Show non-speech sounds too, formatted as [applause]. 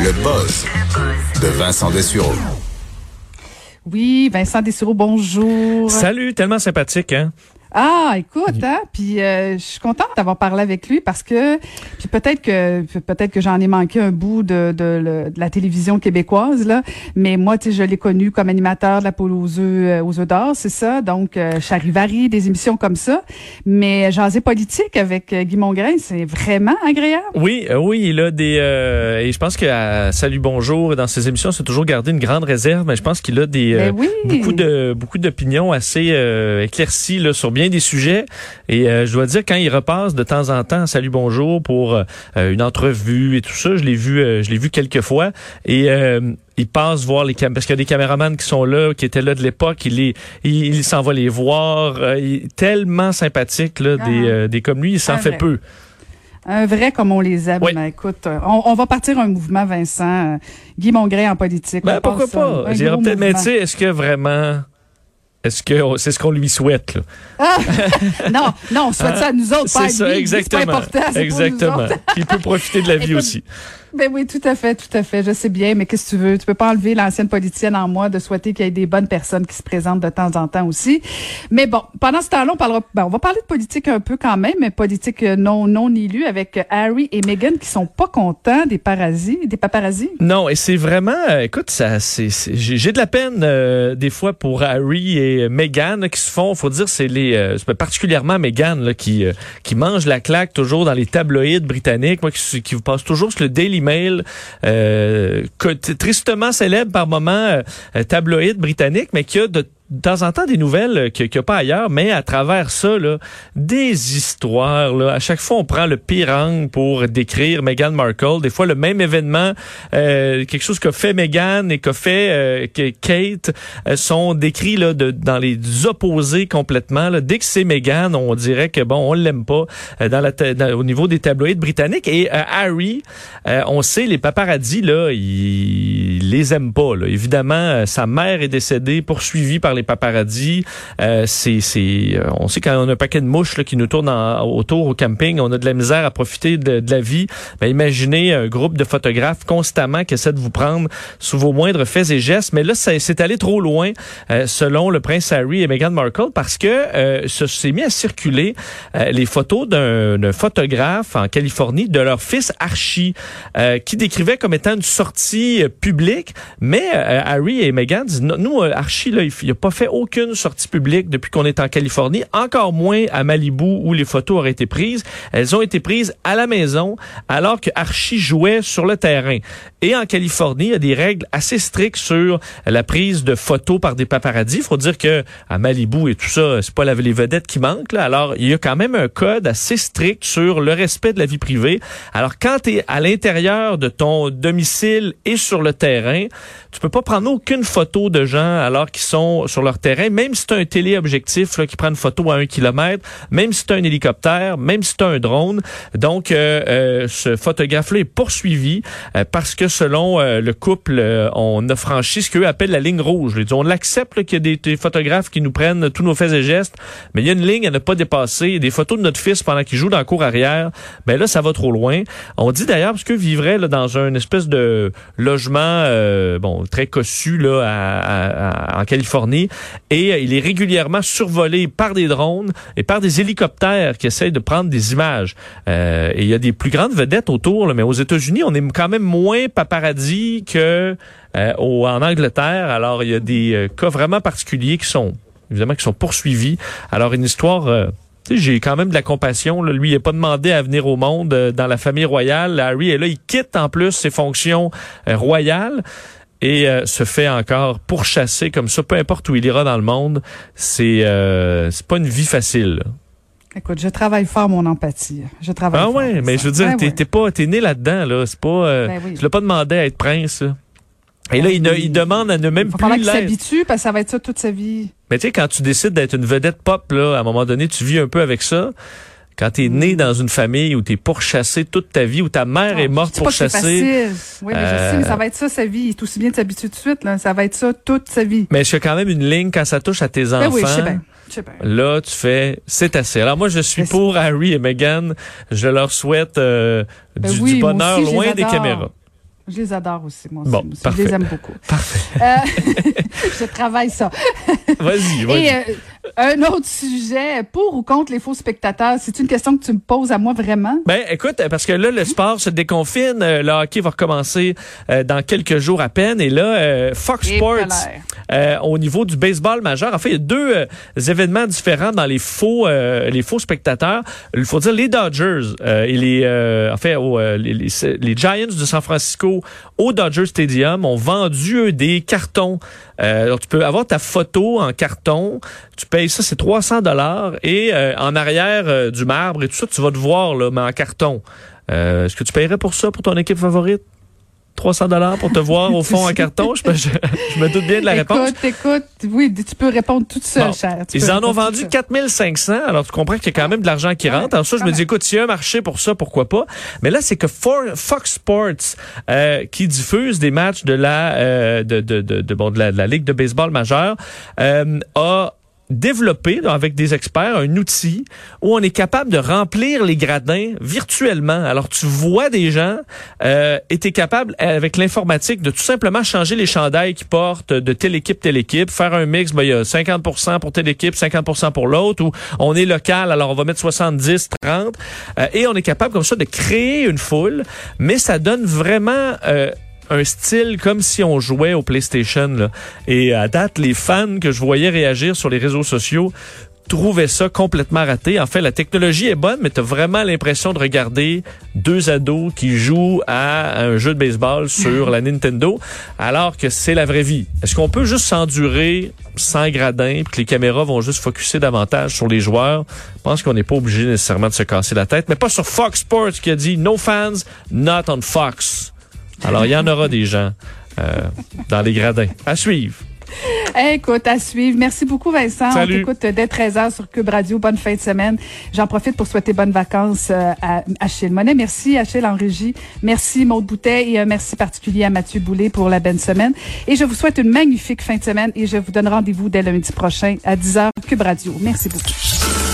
Le buzz de Vincent Dessureau. Oui, Vincent Dessureau, bonjour. Salut, tellement sympathique, hein? Ah, écoute, hein, puis euh, je suis contente d'avoir parlé avec lui parce que puis peut-être que peut-être que j'en ai manqué un bout de, de, la télévision québécoise là, mais moi tu sais je l'ai connu comme animateur de la poule aux œufs euh, aux œufs d'or, c'est ça. Donc euh, Charivari, des émissions comme ça, mais jaser politique avec euh, Guy Mongrain, c'est vraiment agréable. Oui, oui, il a des et je pense que à Salut bonjour dans ses émissions, c'est toujours gardé une grande réserve, mais je pense qu'il a des Ben oui. beaucoup de beaucoup d'opinions assez éclaircies là sur bien des sujets. Et euh, je dois dire, quand il repasse de temps en temps, salut bonjour pour euh, une entrevue et tout ça, je l'ai vu, euh, je l'ai vu quelques fois. Et il passe voir les caméras parce qu'il y a des caméramans qui sont là, qui étaient là de l'époque. Il les, il, s'en va les voir. il est tellement sympathique là, des, ah. des comme lui, il s'en fait peu. Un vrai comme on les aime. Écoute, on, va partir un mouvement, Vincent. Guy Mongrain en politique. Ben, pourquoi pas? peut-être, mais tu sais, est-ce que vraiment est-ce que c'est ce qu'on lui souhaite là? Ah! non, non, on souhaite ça à nous autres, pas à ça, exactement. C'est important, exactement. Il peut profiter de la [laughs] vie aussi. Ben oui, tout à fait, tout à fait. Je sais bien, mais qu'est-ce que tu veux? Tu peux pas enlever l'ancienne politicienne en moi de souhaiter qu'il y ait des bonnes personnes qui se présentent de temps en temps aussi. Mais bon, pendant ce temps-là, on parlera, ben, on va parler de politique un peu quand même, mais politique non, non élue avec Harry et Meghan qui sont pas contents des paradis, des paparazzis. Non, et c'est vraiment, euh, écoute, ça, j'ai de la peine, euh, des fois pour Harry et Meghan qui se font, faut dire, c'est les, euh, particulièrement Meghan, là, qui, qui mange la claque toujours dans les tabloïds britanniques, moi, qui, qui vous passe toujours sur le Daily Mail, euh, tristement célèbre par moment, euh, tabloïd britannique, mais qui a de de temps en temps des nouvelles qu'il n'y a pas ailleurs, mais à travers ça, là, des histoires. Là, à chaque fois, on prend le pire angle pour décrire Meghan Markle. Des fois, le même événement, euh, quelque chose qu'a fait Meghan et qu'a fait euh, que Kate, euh, sont décrits là, de, dans les opposés complètement. Là. Dès que c'est Meghan, on dirait que bon, on l'aime pas dans la, au niveau des tabloïds britanniques. Et Harry, on sait, les paparazzis, là, ils, les aiment pas. Là. Évidemment, sa mère est décédée, poursuivie par les paparazzis. Euh, c'est, c'est, euh, on sait quand on a un paquet de mouches là, qui nous tournent autour au camping, on a de la misère à profiter de, la vie. Ben, imaginez un groupe de photographes constamment qui essaie de vous prendre sous vos moindres faits et gestes. Mais là, ça, c'est allé trop loin, euh, selon le prince Harry et Meghan Markle, parce que euh, se s'est mis à circuler les photos d'un, photographe en Californie de leur fils Archie, qui décrivait comme étant une sortie publique. Mais Harry et Meghan disent, nous, Archie, là, il, il a pas fait aucune sortie publique depuis qu'on est en Californie, encore moins à Malibu où les photos auraient été prises. Elles ont été prises à la maison alors que Archie jouait sur le terrain. Et en Californie, il y a des règles assez strictes sur la prise de photos par des paparazzis. Il faut dire que à Malibu et tout ça, c'est pas les vedettes qui manquent. Là. Alors, il y a quand même un code assez strict sur le respect de la vie privée. Alors, quand tu es à l'intérieur de ton domicile et sur le terrain, tu peux pas prendre aucune photo de gens alors qu'ils sont sur leur terrain, même si as un téléobjectif qui prend une photo à un kilomètre, même si as un hélicoptère, même si as un drone. Donc, euh, euh, ce photographe-là est poursuivi euh, parce que selon le couple, on a franchi ce qu'eux appellent la ligne rouge. Disent, on accepte qu'il y a des, photographes qui nous prennent tous nos faits et gestes, mais il y a une ligne à ne pas dépasser. Des photos de notre fils pendant qu'il joue dans la cour arrière, ben là, ça va trop loin. On dit d'ailleurs, parce que vivrait là, dans un espèce de logement, bon, très cossu là, en Californie, et euh, il est régulièrement survolé par des drones et par des hélicoptères qui essayent de prendre des images. Euh, et il y a des plus grandes vedettes autour, mais aux États-Unis, on est quand même moins paparazzi que euh, Angleterre. Alors, il y a des cas vraiment particuliers qui sont évidemment qui sont poursuivis. Alors, une histoire j'ai quand même de la compassion. Lui, il n'a pas demandé à venir au monde dans la famille royale. Harry est là, il quitte en plus ses fonctions royales et euh, se fait encore pourchasser comme ça, peu importe où il ira dans le monde. C'est euh, c'est pas une vie facile. Écoute, je travaille fort mon empathie. Je travaille ah fort. ouais, mais je veux dire, ben t'es pas, t'es né là-dedans là. C'est pas, euh, ben tu l'as pas demandé à être prince. Et là, ben il, il, demande à ne même il plus qu'il s'habitue parce que ça va être ça toute sa vie. Mais tu sais, quand tu décides d'être une vedette pop, là, à un moment donné, tu vis un peu avec ça. Quand tu es né dans une famille où tu es pourchassé toute ta vie, où ta mère est morte pourchassée. Oui, mais je sais, mais ça va être ça sa vie. Il est aussi bien de s'habituer de suite. Là. Ça va être ça toute sa vie. Mais je quand même une ligne quand ça touche à tes enfants. Ben oui, je sais bien. Là, tu fais, c'est assez. Alors moi, je suis pour Harry et Meghan. Je leur souhaite euh, ben du, bonheur loin des caméras. Je les adore aussi, moi Bon, aussi. Je les aime beaucoup. Parfait. Euh, [laughs] je travaille ça. Vas-y, vas-y. Et euh, un autre sujet, pour ou contre les faux spectateurs, c'est une question que tu me poses à moi vraiment? Ben, écoute, parce que là, le sport se déconfine. euh, Le hockey va recommencer euh, dans quelques jours à peine. Et là, euh, Fox Et Sports, euh, au niveau du baseball majeur, en fait, il y a deux événements différents dans les faux, les faux spectateurs. Il faut dire les Dodgers et les, en fait, les, les- les Giants de San Francisco au Dodger Stadium ont vendu des cartons. Alors, tu peux avoir ta photo en carton. Tu payes ça, c'est 300 dollars. Et euh, en arrière euh, du marbre et tout ça, tu vas te voir, là, mais en carton. Euh, Est-ce que tu paierais pour ça, pour ton équipe favorite? 300 dollars pour te voir au fond en [laughs] carton? Je, je- je me doute bien de la réponse. Écoute, écoute, oui, tu peux répondre toute seule, Bon. cher. Tu Ils en ont vendu toute seule. 4500. Alors, tu comprends qu'il y a quand même de l'argent qui Ouais, rentre. Alors ça, je me dis, écoute, s'il y a un marché pour ça, pourquoi pas? Mais là, c'est que For- Fox Sports, euh, qui diffuse des matchs de la, euh, de, de, de, de- bon, de la, de la Ligue de baseball majeure, euh, a développé là, avec des experts un outil où on est capable de remplir les gradins virtuellement. Alors tu vois des gens euh, et tu es capable avec l'informatique de tout simplement changer les chandails qu'ils portent de telle équipe telle équipe, faire un mix, ben, il y a 50% pour telle équipe, 50% pour l'autre ou on est local alors on va mettre 70 30 euh, et on est capable comme ça de créer une foule, mais ça donne vraiment euh, un style comme si on jouait au PlayStation. Et à date, les fans que je voyais réagir sur les réseaux sociaux trouvaient ça complètement raté. En fait, la technologie est bonne, mais tu as vraiment l'impression de regarder deux ados qui jouent à un jeu de baseball sur la Nintendo, alors que c'est la vraie vie. Est-ce qu'on peut juste s'endurer sans gradin, puis que les caméras vont juste focuser davantage sur les joueurs? Je pense qu'on n'est pas obligé nécessairement de se casser la tête, mais pas sur Fox Sports qui a dit « No fans, not on Fox ». Alors, il y en aura des gens euh, dans les gradins. À suivre. Écoute, à suivre. Merci beaucoup, Vincent. Salut. On t'écoute dès 13h sur Cube Radio. Bonne fin de semaine. J'en profite pour souhaiter bonnes vacances euh, à Achille Monet. Merci, Achille en régie. Merci, Maude Boutet. Et un merci particulier à Mathieu Boulay pour la belle semaine. Et je vous souhaite une magnifique fin de semaine et je vous donne rendez-vous dès lundi prochain à 10h Cube Radio. Merci beaucoup.